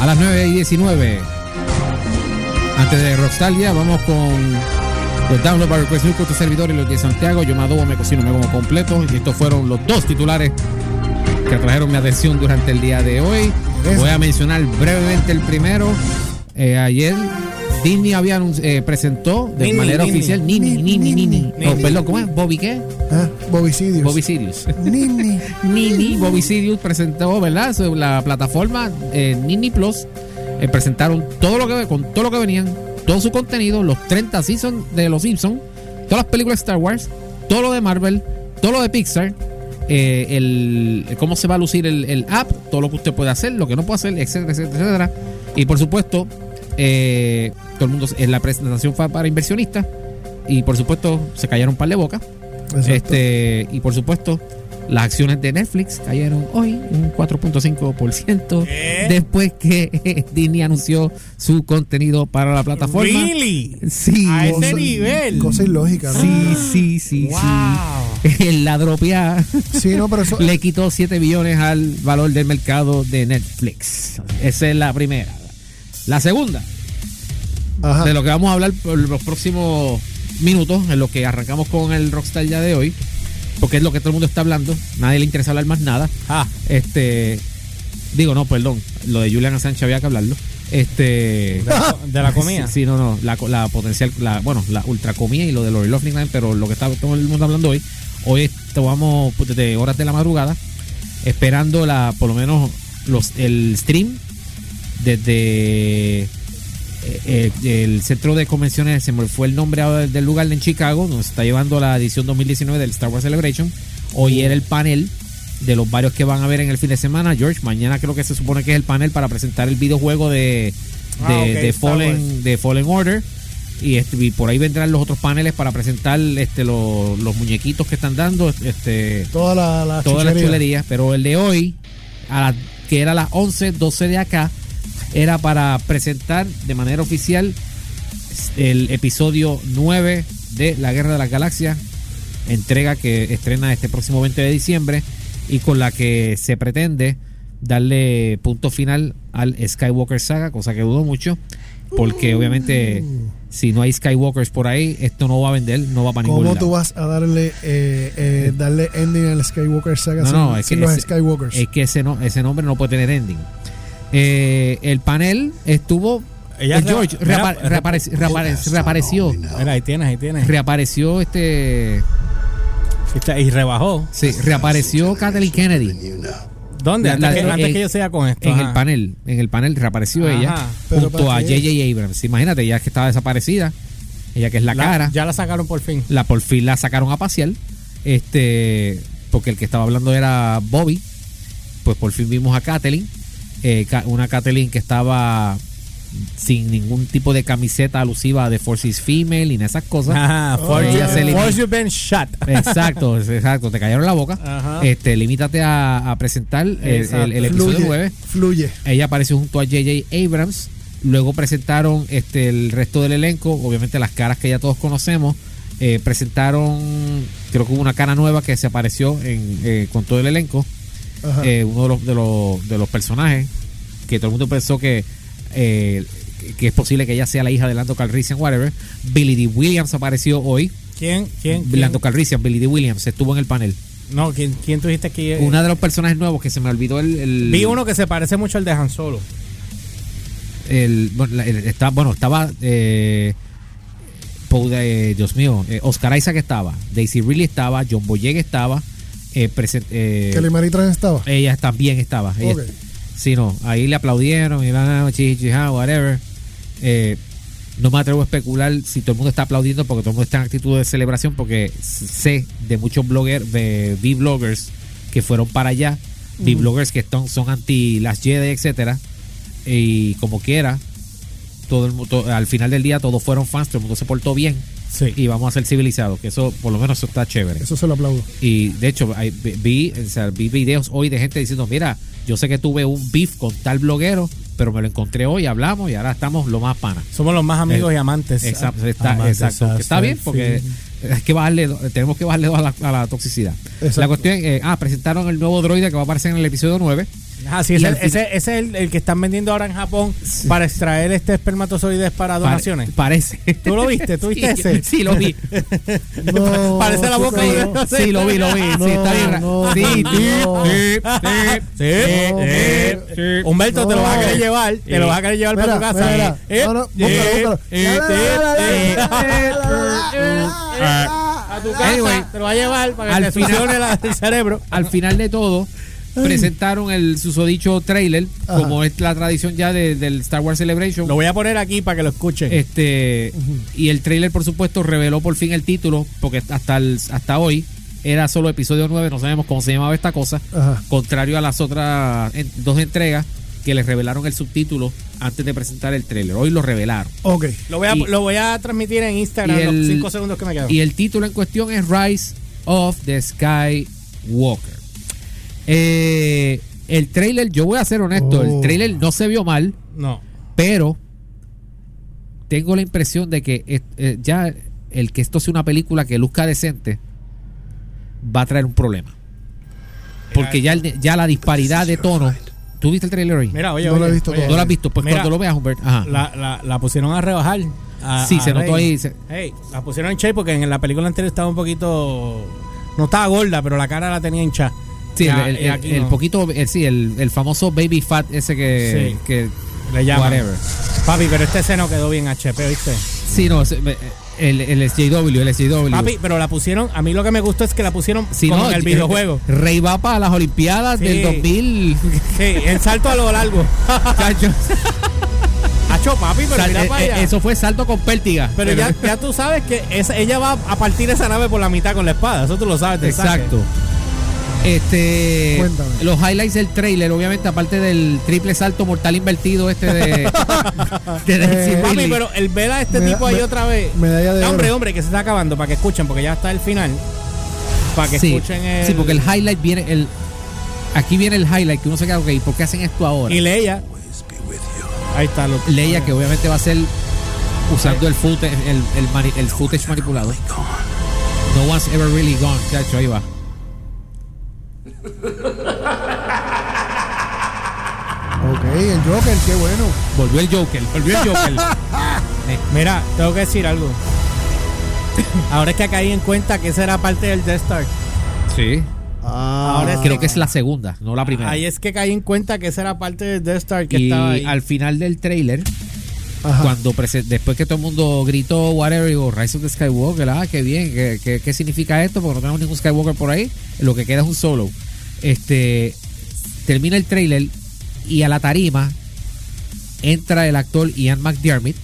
a las 9 y 19. Antes de Rockstalgia, vamos con los Download by Request New tu servidor y los de Santiago. Yo me adobo, me cocino, me como completo. Y estos fueron los dos titulares que atrajeron mi atención durante el día de hoy. Voy a mencionar brevemente el primero. Eh, ayer Disney había eh, presentó de Nini, manera Nini. oficial Nini, Nini, Nini. Nini. No, perdón, ¿cómo es? ¿Bobby qué? Ah, Bobicidios. Bobby Sirius. Nini. Nini, Bobby Sirius presentó, ¿verdad? La plataforma eh, Nini Plus eh, presentaron todo lo que con todo lo que venían, todo su contenido, los 30 seasons de los Simpsons, todas las películas de Star Wars, todo lo de Marvel, todo lo de Pixar, eh, el cómo se va a lucir el, el app, todo lo que usted puede hacer, lo que no puede hacer, etcétera, etcétera, etcétera. Y por supuesto, eh, todo el mundo en la presentación fue para inversionistas y por supuesto se cayeron un par de bocas. Exacto. Este, y por supuesto, las acciones de Netflix cayeron hoy un 4.5% ¿Qué? después que Disney anunció su contenido para la plataforma. Really? Sí, A ese nivel. Cosa ilógica, ¿no? sí, sí, sí, Wow. sí. La dropia Sí, no, pero eso. le quitó 7 billones al valor del mercado de Netflix. Esa es la primera. La segunda, Ajá. de lo que vamos a hablar por los próximos minutos, en lo que arrancamos con el Rockstar ya de hoy, porque es lo que todo el mundo está hablando, nadie le interesa hablar más nada. Ah, Este, digo, no, perdón, lo de Julian Assange había que hablarlo. Este, de la, de la comida. Sí, no, no, la, la potencial, la, bueno, la ultra comida y lo de Lori Loughlin, pero lo que está todo el mundo hablando hoy, hoy estamos pues, desde horas de la madrugada esperando la, por lo menos los, el stream desde eh, eh, el centro de convenciones, se me fue el nombre del- lugar en Chicago, se está llevando la edición 2019 del Star Wars Celebration. Hoy era el panel de los varios que van a ver en el fin de semana. George, mañana creo que se supone que es el panel para presentar el videojuego de, de, Ah, de Fallen, de Fallen Order. Y, este, y por ahí vendrán los otros paneles para presentar este, los, los muñequitos que están dando. Este, Toda la, la todas las chulerías, pero el de hoy, a la- que era las 11, 12 de acá, era para presentar de manera oficial el episodio 9 de La Guerra de las Galaxias, entrega que estrena este próximo 20 de diciembre y con la que se pretende darle punto final al Skywalker Saga, cosa que dudo mucho, porque obviamente si no hay Skywalkers por ahí, esto no va a vender, no va para ningún ¿Cómo lado. tú vas a darle eh, eh, darle ending al Skywalker saga No, sin, no, es sin que los ese- Skywalkers? Es que ese, no, ese nombre no puede tener ending. Eh, el panel estuvo. Ella eh, George reapa- reapareció. Mira, ahí tienes, ahí tienes. Reapareció este. Y rebajó. Sí, reapareció Kathleen Kennedy ¿Dónde? La- Antes, la- que, eh, antes que yo siga con esto. en ajá. el panel. En el panel reapareció Ajá. ella Pero junto ¿para a? J.J. Abrams. Imagínate, ella que estaba desaparecida. Ella que es la, La- cara. Ya la sacaron por fin. La por fin la sacaron a pasear. Este, porque el que estaba hablando era Bobby. Pues por fin vimos a Kathleen. Eh, una Kathleen que estaba sin ningún tipo de camiseta alusiva de Forces Female y esas cosas. Ajá. Oh, Force, ella se you- limita. force you been shot. Exacto, exacto. Te cayeron la boca. Ajá. Este, limítate a, a presentar el, el- el episodio fluye, 9. fluye. Ella apareció junto a J.J. Abrams. Luego presentaron este, el resto del elenco, obviamente las caras que ya todos conocemos. Eh, presentaron, creo que hubo una cara nueva que se apareció en, eh, con todo el elenco. Eh, uno de los, de, los, de los personajes que todo el mundo pensó que, eh, que es posible que ella sea la hija de Lando Calrissian, whatever. Billy D. Williams apareció hoy. ¿Quién? ¿Quién? Lando Calrissian, Billy D. Williams, estuvo en el panel. No, ¿quién, quién tú dijiste que Una de los personajes nuevos que se me olvidó el. el- Vi uno que se parece mucho al de Han Solo. el, bueno, la- el- está, bueno, estaba eh, Dios mío, eh, Oscar Isaac estaba, Daisy Ridley estaba, John Boyega estaba, eh, eh, Kelly Marie Tran estaba. ella también estaba. Ella- Ok. Sí, no, ahí le aplaudieron y la chi, chi, ja, whatever. Eh, no me atrevo a especular si todo el mundo está aplaudiendo porque todo el mundo está en actitud de celebración porque sé de muchos bloggers, de V-bloggers que fueron para allá, V-bloggers que están, son anti las Jedi, etcétera, y como quiera, todo el mundo, al final del día todos fueron fans, todo el mundo se portó bien Sí. y vamos a ser civilizados, que eso por lo menos eso está chévere. Eso se lo aplaudo. Y de hecho, vi, o sea, vi videos hoy de gente diciendo, mira, yo sé que tuve un beef con tal bloguero, pero me lo encontré hoy, hablamos y ahora estamos lo más pana. Somos los más amigos Eh, y amantes. Exacto, está, Amantes, exacto. ah, está bien sí. Es que bajarle, tenemos que bajarle dos a la, a la toxicidad. Exacto. La cuestión, eh, ah, presentaron el nuevo droide que va a aparecer en el episodio 9. Ah, sí, ese, es el, el que están vendiendo ahora en Japón para extraer este espermatozoides para Pare- donaciones. parece. ¿Tú lo viste? ¿Tú viste Sí, ese? Sí, lo vi. No, Parece la boca no. Sí, lo vi, lo vi. No, sí, está bien. ra- no, sí, sí, no. sí, Sí, sí, No, eh, sí. Humberto, te lo vas a querer llevar. Te lo vas a querer llevar para tu Mira, casa. La, A tu casa. Anyway, te lo va a llevar para que al te final- funcione la- el cerebro. Al final de todo, presentaron el susodicho trailer, Ajá. como es la tradición ya de- del Star Wars Celebration. Lo voy a poner aquí para que lo escuchen. Este y el trailer por supuesto reveló por fin el título porque hasta el- hasta hoy era solo episodio 9, no sabemos cómo se llamaba esta cosa, Ajá. contrario a las otras en- dos entregas que les revelaron el subtítulo antes de presentar el trailer. Hoy lo revelaron. Ok. lo, voy a, y- lo voy a transmitir en Instagram el- los 5 segundos que me quedan. Y el título en cuestión es Rise of the Skywalker. Eh, el trailer, yo voy a ser honesto, el Oh. trailer no se vio mal, no. pero tengo la impresión de que eh, eh, ya el que esto sea una película que luzca decente va a traer un problema. Porque ya, el- ya la disparidad de tono. ¿Tú viste el trailer hoy? Mira, oye, No lo oye, he visto oye. ¿No lo has visto? Pues Mira, cuando lo veas, Humbert. Ajá. La, la, la pusieron a rebajar. a- sí, a se notó Rey. ahí. se- Hey, la pusieron en shape porque en la película anterior estaba un poquito. No estaba gorda, pero la cara la tenía hinchada. sí, Y el, el- el no. poquito, el, sí, el, el famoso baby fat ese que, Sí. que Le llaman. whatever. Papi, pero este seno quedó bien HP, ¿viste? Sí, no, se- me- el, el SJW, el SJW. Papi, pero la pusieron. A mí lo que me gustó es que la pusieron Sí, como no, en el eh, videojuego. Rey va para las Olimpiadas Sí. del 2000. Sí, en salto a lo largo. Chacho. Hacho, papi, pero Sal- mira eh, para eh, allá. eso fue salto con pértiga. Pero ya, ya tú sabes que esa- ella va a partir esa nave por la mitad con la espada. Eso tú lo sabes. saque. Este, Cuéntame. los highlights del trailer, obviamente, aparte del triple salto mortal invertido este de, de Daisy Eh, pero el ver a este Me- tipo ahí me- otra vez. medalla de No, hombre, hombre, que se está acabando para que escuchen, porque ya está el final. Para que sí, escuchen el. sí, porque el highlight viene, el, aquí viene el highlight que uno se queda, ok, ¿por qué hacen esto ahora? Y Leia. Ahí está. Lo, Leia, que obviamente va a ser usando el footage, el, el, mani- el footage manipulado. No one's ever really gone, chacho, ahí va. Ok, el Joker, qué bueno. Volvió el Joker, volvió el Joker. Mira, tengo que decir algo. Ahora es que caí en cuenta que esa era parte del Death Star. sí. Ah, Ahora es Creo que es la segunda, no la primera. Ahí es que caí en cuenta que esa era parte del Death Star que y estaba ahí. al final del trailer, Ajá. cuando después que todo el mundo gritó whatever, digo, Rise of the Skywalker, ah, qué bien, ¿qué, qué, qué significa esto? Porque no tenemos ningún Skywalker por ahí, lo que queda es un solo. Este termina el trailer y a la tarima entra el actor Ian McDiarmid,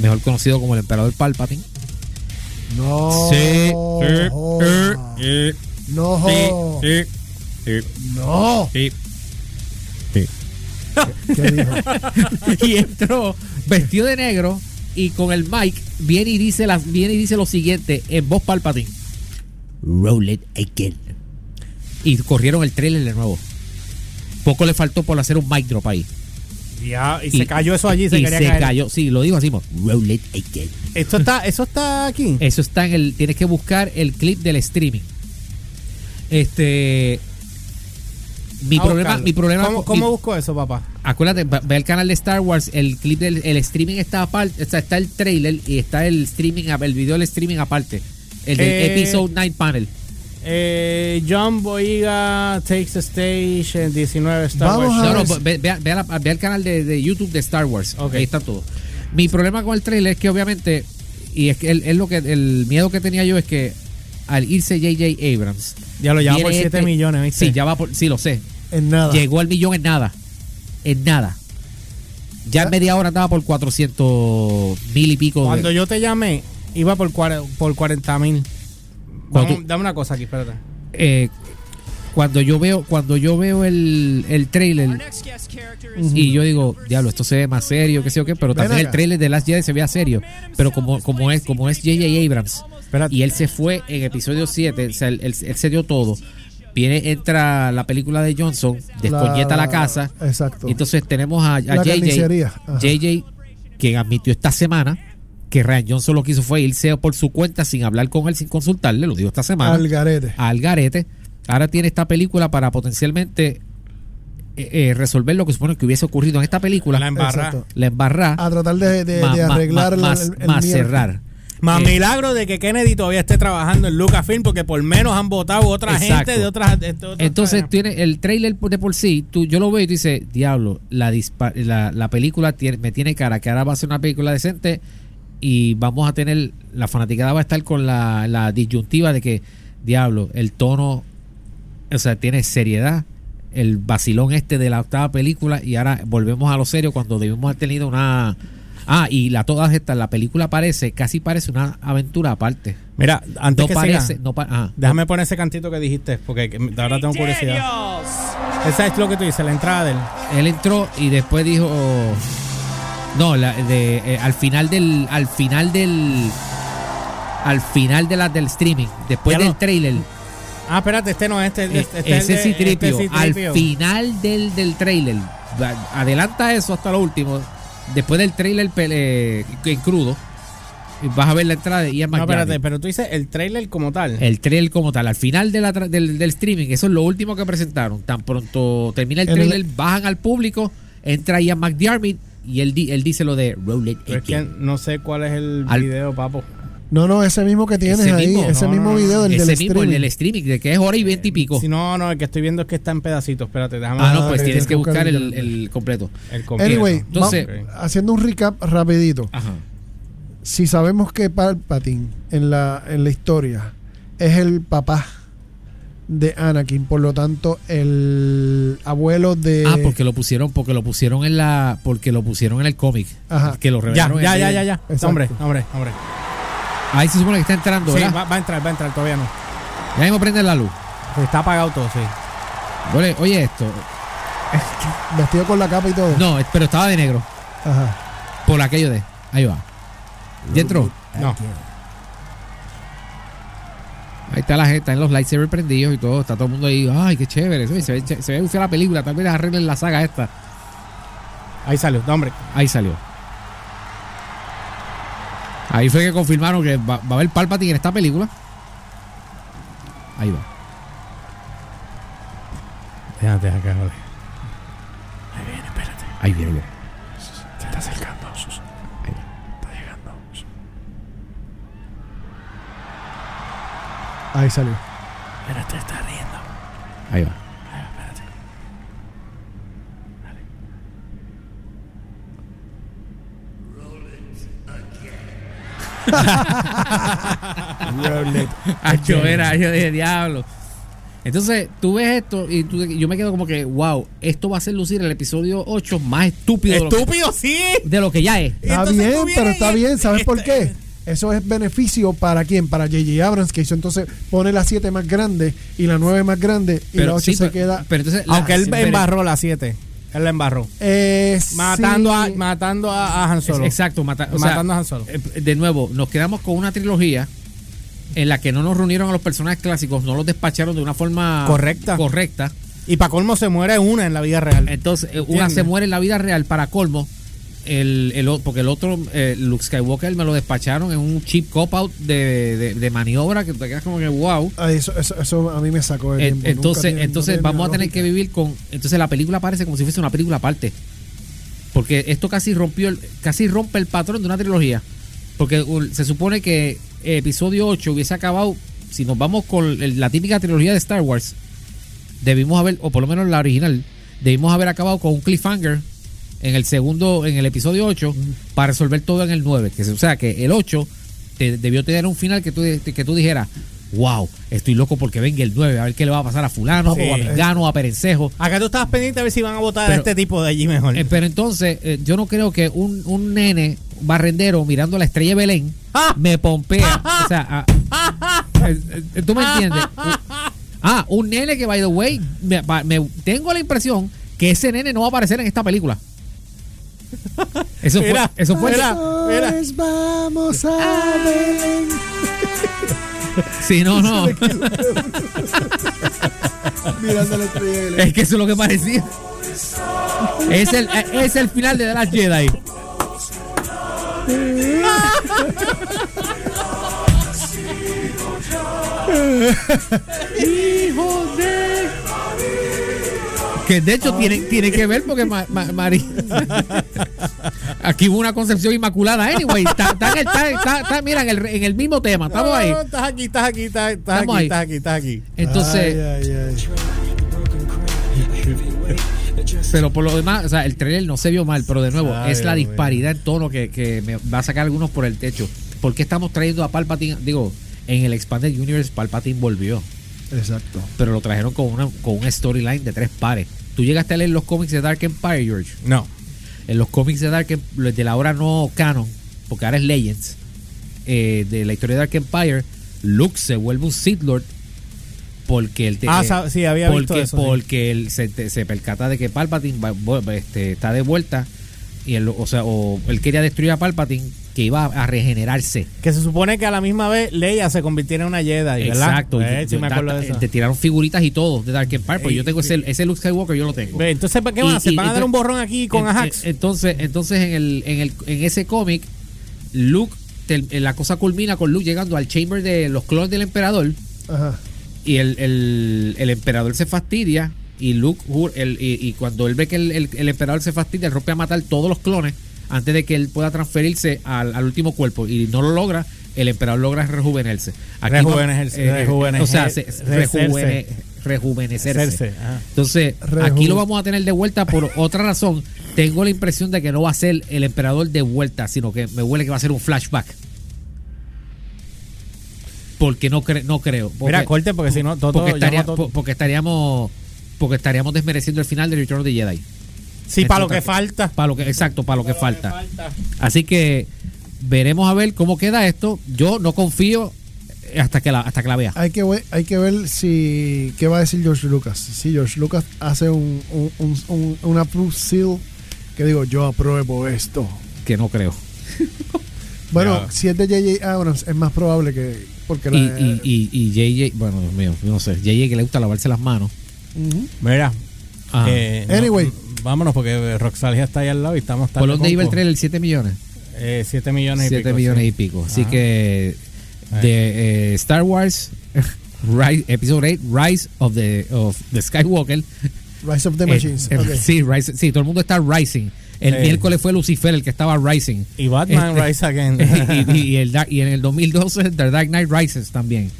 mejor conocido como el emperador Palpatine. No. Sí, No. sí, joda. sí, sí, No. y entró vestido de negro y con el mic viene y dice las viene y dice lo siguiente en voz Palpatine. Roll it again. Y corrieron el trailer de nuevo. Poco le faltó por hacer un mic drop ahí. Ya, y, se cayó eso allí, se y se caer. cayó. Sí, lo dijo así. Roll it again. Esto está, eso está aquí. Eso está en el. Tienes que buscar el clip del streaming. Este. Mi A problema, mi problema. ¿Cómo, con- cómo mi- busco eso, papá? Acuérdate, ve el canal de Star Wars, el clip del el streaming está aparte, sea, está el trailer y está el streaming, el video del streaming aparte. El del Eh, episode 9 panel. Eh, John Boyega takes the stage en 19 Star Vamos Wars. a No, no, ve, ve ve la- ve al canal de, de YouTube de Star Wars. Ok. Ahí está todo. Mi problema con el trailer es que obviamente, y es que el, es lo que el miedo que tenía yo es que al irse J.J. Abrams. Ya lo lleva por viene 7 este- millones, ¿viste? Sí, ya va por, sí, lo sé. En nada. Llegó al millón en nada. En nada. Ya en media hora andaba por 400 mil y pico. de- Cuando yo te llamé, iba por, por 40 mil. Dame una cosa aquí, espérate. eh, cuando yo veo cuando yo veo el, el trailer y yo digo diablo esto se ve más serio que sé yo qué pero también el trailer de Last Jedi se veía serio pero como como es como es J.J. Abrams Espérate. y él se fue en episodio 7 o sea, él, él- él se dio todo viene entra la película de Johnson descoñeta la, casa Exacto. y entonces tenemos a, a JJ. JJ que admitió esta semana que Ryan Johnson lo que hizo fue irse por su cuenta sin hablar con él sin consultarle lo dijo esta semana Al garete. al garete. Ahora tiene esta película para potencialmente eh, eh, resolver lo que supone que hubiese ocurrido en esta película, La embarra. Exacto. la embarra, A tratar de, de- ma- de ma- arreglar ma- el- más, el, el más miedo. cerrar. Más Eh, milagro de que Kennedy todavía esté trabajando en Lucasfilm porque por menos han votado otra Exacto. gente de otras. de otras- Entonces tiene el trailer de por sí, tú, yo lo veo y tú dices, diablo, la, dispa- la, la película tiene, me tiene cara que ahora va a ser una película decente y vamos a tener, la fanaticada va a estar con la, la disyuntiva de que, diablo, el tono, o sea, tiene seriedad, el vacilón este de la octava película y ahora volvemos a lo serio cuando debimos haber tenido una... Ah, y la todas estas, la película parece, casi parece una aventura aparte. Mira, antes No que parece, siga, no pa- déjame poner ese cantito que dijiste porque que- ahora tengo curiosidad. Esa es lo que tú dices, la entrada del. él entró y después dijo no la, de, eh, al final del al final del al final de la del streaming después Ya del no. trailer Ah, espérate, este no, este, eh, este, este es ese Citripio, este es al final del, del trailer adelanta eso hasta lo último después del trailer pele- en crudo vas a ver la entrada de Ian No, espérate, pero tú dices el trailer como tal. el trailer como tal al final de la tra- del, del streaming eso es lo último que presentaron tan pronto termina el trailer bajan al público entra Ian McDiarmid y él, él dice lo de roll it es que again". no sé cuál es el Al- video, papo. No, no, ese mismo que tienes Ese ahí, mismo. ese No, mismo no, no. video, el ese del mismo, streaming. el del streaming, de que es hora y veinte y pico. Si no, no, el que estoy viendo es que está en pedacitos. Espérate, déjame ah, no, pues tienes que buscar buscar el completo. el completo. Anyway, Entonces- haciendo un recap rapidito. Ajá. Si sabemos que Palpatine en la, en la historia es el papá de Anakin, por lo tanto, el abuelo de... ah, porque lo pusieron, porque lo pusieron en la, porque lo pusieron en el cómic. Ajá. Que lo Ya, revelaron. ya, en ya, el- ya, ya. Exacto. Hombre, hombre, hombre. Ahí se supone que está entrando, Sí, ¿verdad? va, va a entrar, va a entrar, todavía no. Ya mismo prende la luz. Está apagado todo, sí. Oye, oye esto. Vestido con la capa y todo. No, pero estaba de negro. Ajá. Por aquello de. Ahí va. ¿Ya entró? No. Ahí está la gente, están los lightsabers prendidos y todo. Está todo el mundo ahí. Ay, qué chévere. Oye, Se ve, se ve la película. Tal vez arreglen la saga esta. Ahí salió, no, hombre. Ahí salió. Ahí fue que confirmaron que va, va a haber Palpatine en esta película. Ahí va. Déjate acá, vale. Ahí viene, viene. Se está acercando. Ahí va. Está llegando. Ahí salió. Espérate, está riendo. Ahí va. Yo era, yo dije, diablo. Entonces, tú ves esto y tú- yo me quedo como que, wow, esto va a ser lucir el episodio 8 más estúpido de lo que- Estúpido, sí. de lo que ya es. Está bien, pero está bien. ¿Sabes por este- qué? Eso es beneficio para quién? Para J.J. Abrams, que hizo entonces pone la 7 más grande y la 9 más grande y la 8 sí, se pero- queda. pero entonces, la- Aunque él pero- embarró la 7. Él la embarró. Eh, Matando, sí. a, matando a, a Han Solo. Exacto, mata- o sea, Matando a Han Solo. eh, de nuevo, nos quedamos con una trilogía en la que no nos reunieron a los personajes clásicos, no los despacharon de una forma Correcta. correcta. Y para colmo se muere una en la vida real. Entonces, eh, una se muere en la vida real para colmo. El, el porque el otro, eh, Luke Skywalker, me lo despacharon en un cheap cop-out de, de, de maniobra que te quedas como que wow. Ah, eso, eso, eso a mí me sacó Eh. Nunca entonces, tiene- entonces vamos a tener lógica. que vivir con. Entonces la película parece como si fuese una película aparte. Porque esto casi rompió, el- casi rompe el patrón de una trilogía. Porque se supone que episodio 8 hubiese acabado. Si nos vamos con el- la típica trilogía de Star Wars, debimos haber, o por lo menos la original, debimos haber acabado con un cliffhanger en el segundo, en el episodio 8, para resolver todo en el 9. Que, o sea que el 8 te- debió tener un final que tú, que tú dijeras, wow, estoy loco porque venga el 9, a ver qué le va a pasar a fulano, Sí. o a Mengano, o a Perencejo. Acá tú estabas pendiente a ver si van a votar a este tipo de allí mejor. Eh, pero entonces, eh, yo no creo que un, un nene barrendero mirando la estrella de Belén ¡Ah! me pompea. o sea, ah, eh, ¿tú me entiendes? Ah, un nene que, by the way, me, me- tengo la impresión que ese nene no va a aparecer en esta película. Eso fue, Mira, eso fue mira. mira. Vamos a Belén. Sí, no, no. Mirando la estrella de Belén. Es que eso es lo que parecía. Es el, es el final de The Last Jedi. Hijo de. Que de hecho tiene, tiene que ver porque Ma-. Aquí hubo una concepción inmaculada, anyway. Está, está mira, en el, en el mismo tema. Estamos ahí. No, estás aquí, estás aquí, estás, estás Estamos aquí, ahí. estás aquí, estás aquí. Entonces, Ay, ay, ay. pero por lo demás, o sea, el trailer no se vio mal, pero de nuevo, es la disparidad en tono que, que me va a sacar algunos por el techo. ¿Por qué estamos trayendo a Palpatine? Digo, en el Expanded Universe, Palpatine volvió. Exacto. pero lo trajeron con una con un storyline de tres pares. Tú llegaste a leer los cómics de Dark Empire, George. No. En los cómics de Dark Em- los de la hora no canon, porque ahora es Legends, eh, de la historia de Dark Empire, Luke se vuelve un Sith Lord porque él te- Ah, eh, sí, había visto porque, sí. porque él se, te- se percata de que Palpatine va- este, está de vuelta y él, o sea, o él quería destruir a Palpatine que iba a regenerarse. Que se supone que a la misma vez Leia se convirtiera en una Jedi, ¿verdad? Exacto. Eh, y- sí me da- acuerdo de eso. Te tiraron figuritas y todo de Dark Empire, porque yo tengo ese, ese Luke Skywalker, yo lo tengo. Ve, Entonces, ¿qué van a hacer? ¿Van a dar un borrón aquí con En- Ajax? en- Entonces, entonces en, el, en, el, en ese cómic, Luke, te- la cosa culmina con Luke llegando al chamber de los clones del emperador Ajá. y el, el, el emperador se fastidia y Luke, el- y, y cuando él ve que el, el- el emperador se fastidia, él rompe a matar todos los clones antes de que él pueda transferirse al, al último cuerpo y no lo logra, el emperador logra rejuvenecerse. Aquí no- Rejuvenecerse, eh, rejuvenecer- o sea, se- recerse. rejuvene- rejuvenecerse. Entonces, Reju- aquí lo vamos a tener de vuelta por otra razón. Tengo la impresión de que no va a ser el emperador de vuelta, sino que me huele que va a ser un flashback. Porque no, cre- no creo. Porque, Mira, corte, porque si no, todo, porque, estaría- porque estaríamos porque estaríamos desmereciendo el final de Return of the Jedi. Sí, para lo que falta. Para lo que, exacto, para lo que falta. Así que veremos a ver cómo queda esto. Yo no confío hasta que la, hasta que la vea. Hay que, ver, hay que ver si qué va a decir George Lucas. Si George Lucas hace un, un, un, un- una seal que digo, yo apruebo esto. Que no creo. Bueno, Ya. si es de J.J. Abrams, es más probable que. Porque Y, la- y, y, y JJ, bueno, Dios mío, yo no sé. JJ que le gusta lavarse las manos. Ujú. Mira. Ajá. eh, no, Anyway. vámonos porque Roxalia está ahí al lado y estamos ¿Por dónde iba el tren? trailer? 7 millones. 7 millones y 7 pico, millones sí. y pico. Así Ajá. que de eh, Star Wars Rise, Episode 8 Rise of the, of the Skywalker. Rise of the Eh, Machines. eh, Ok. sí, Rise- sí, todo el mundo está rising. El miércoles fue Lucifer el que estaba rising. Y Batman Este- Rise Again. y, y el, Dark- y en el 2012 The Dark Knight Rises también.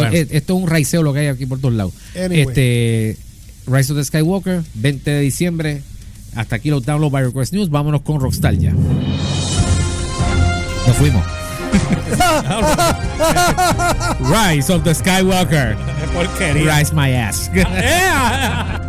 Bueno. eh, esto es un raiceo lo que hay aquí por todos lados. Anyway. Este Rise of the Skywalker, 20 de diciembre. Hasta aquí los download by Request News. Vámonos con Rockstar ya. Nos fuimos. Rise of the Skywalker. Porquería. Rise my ass. ¡Ea!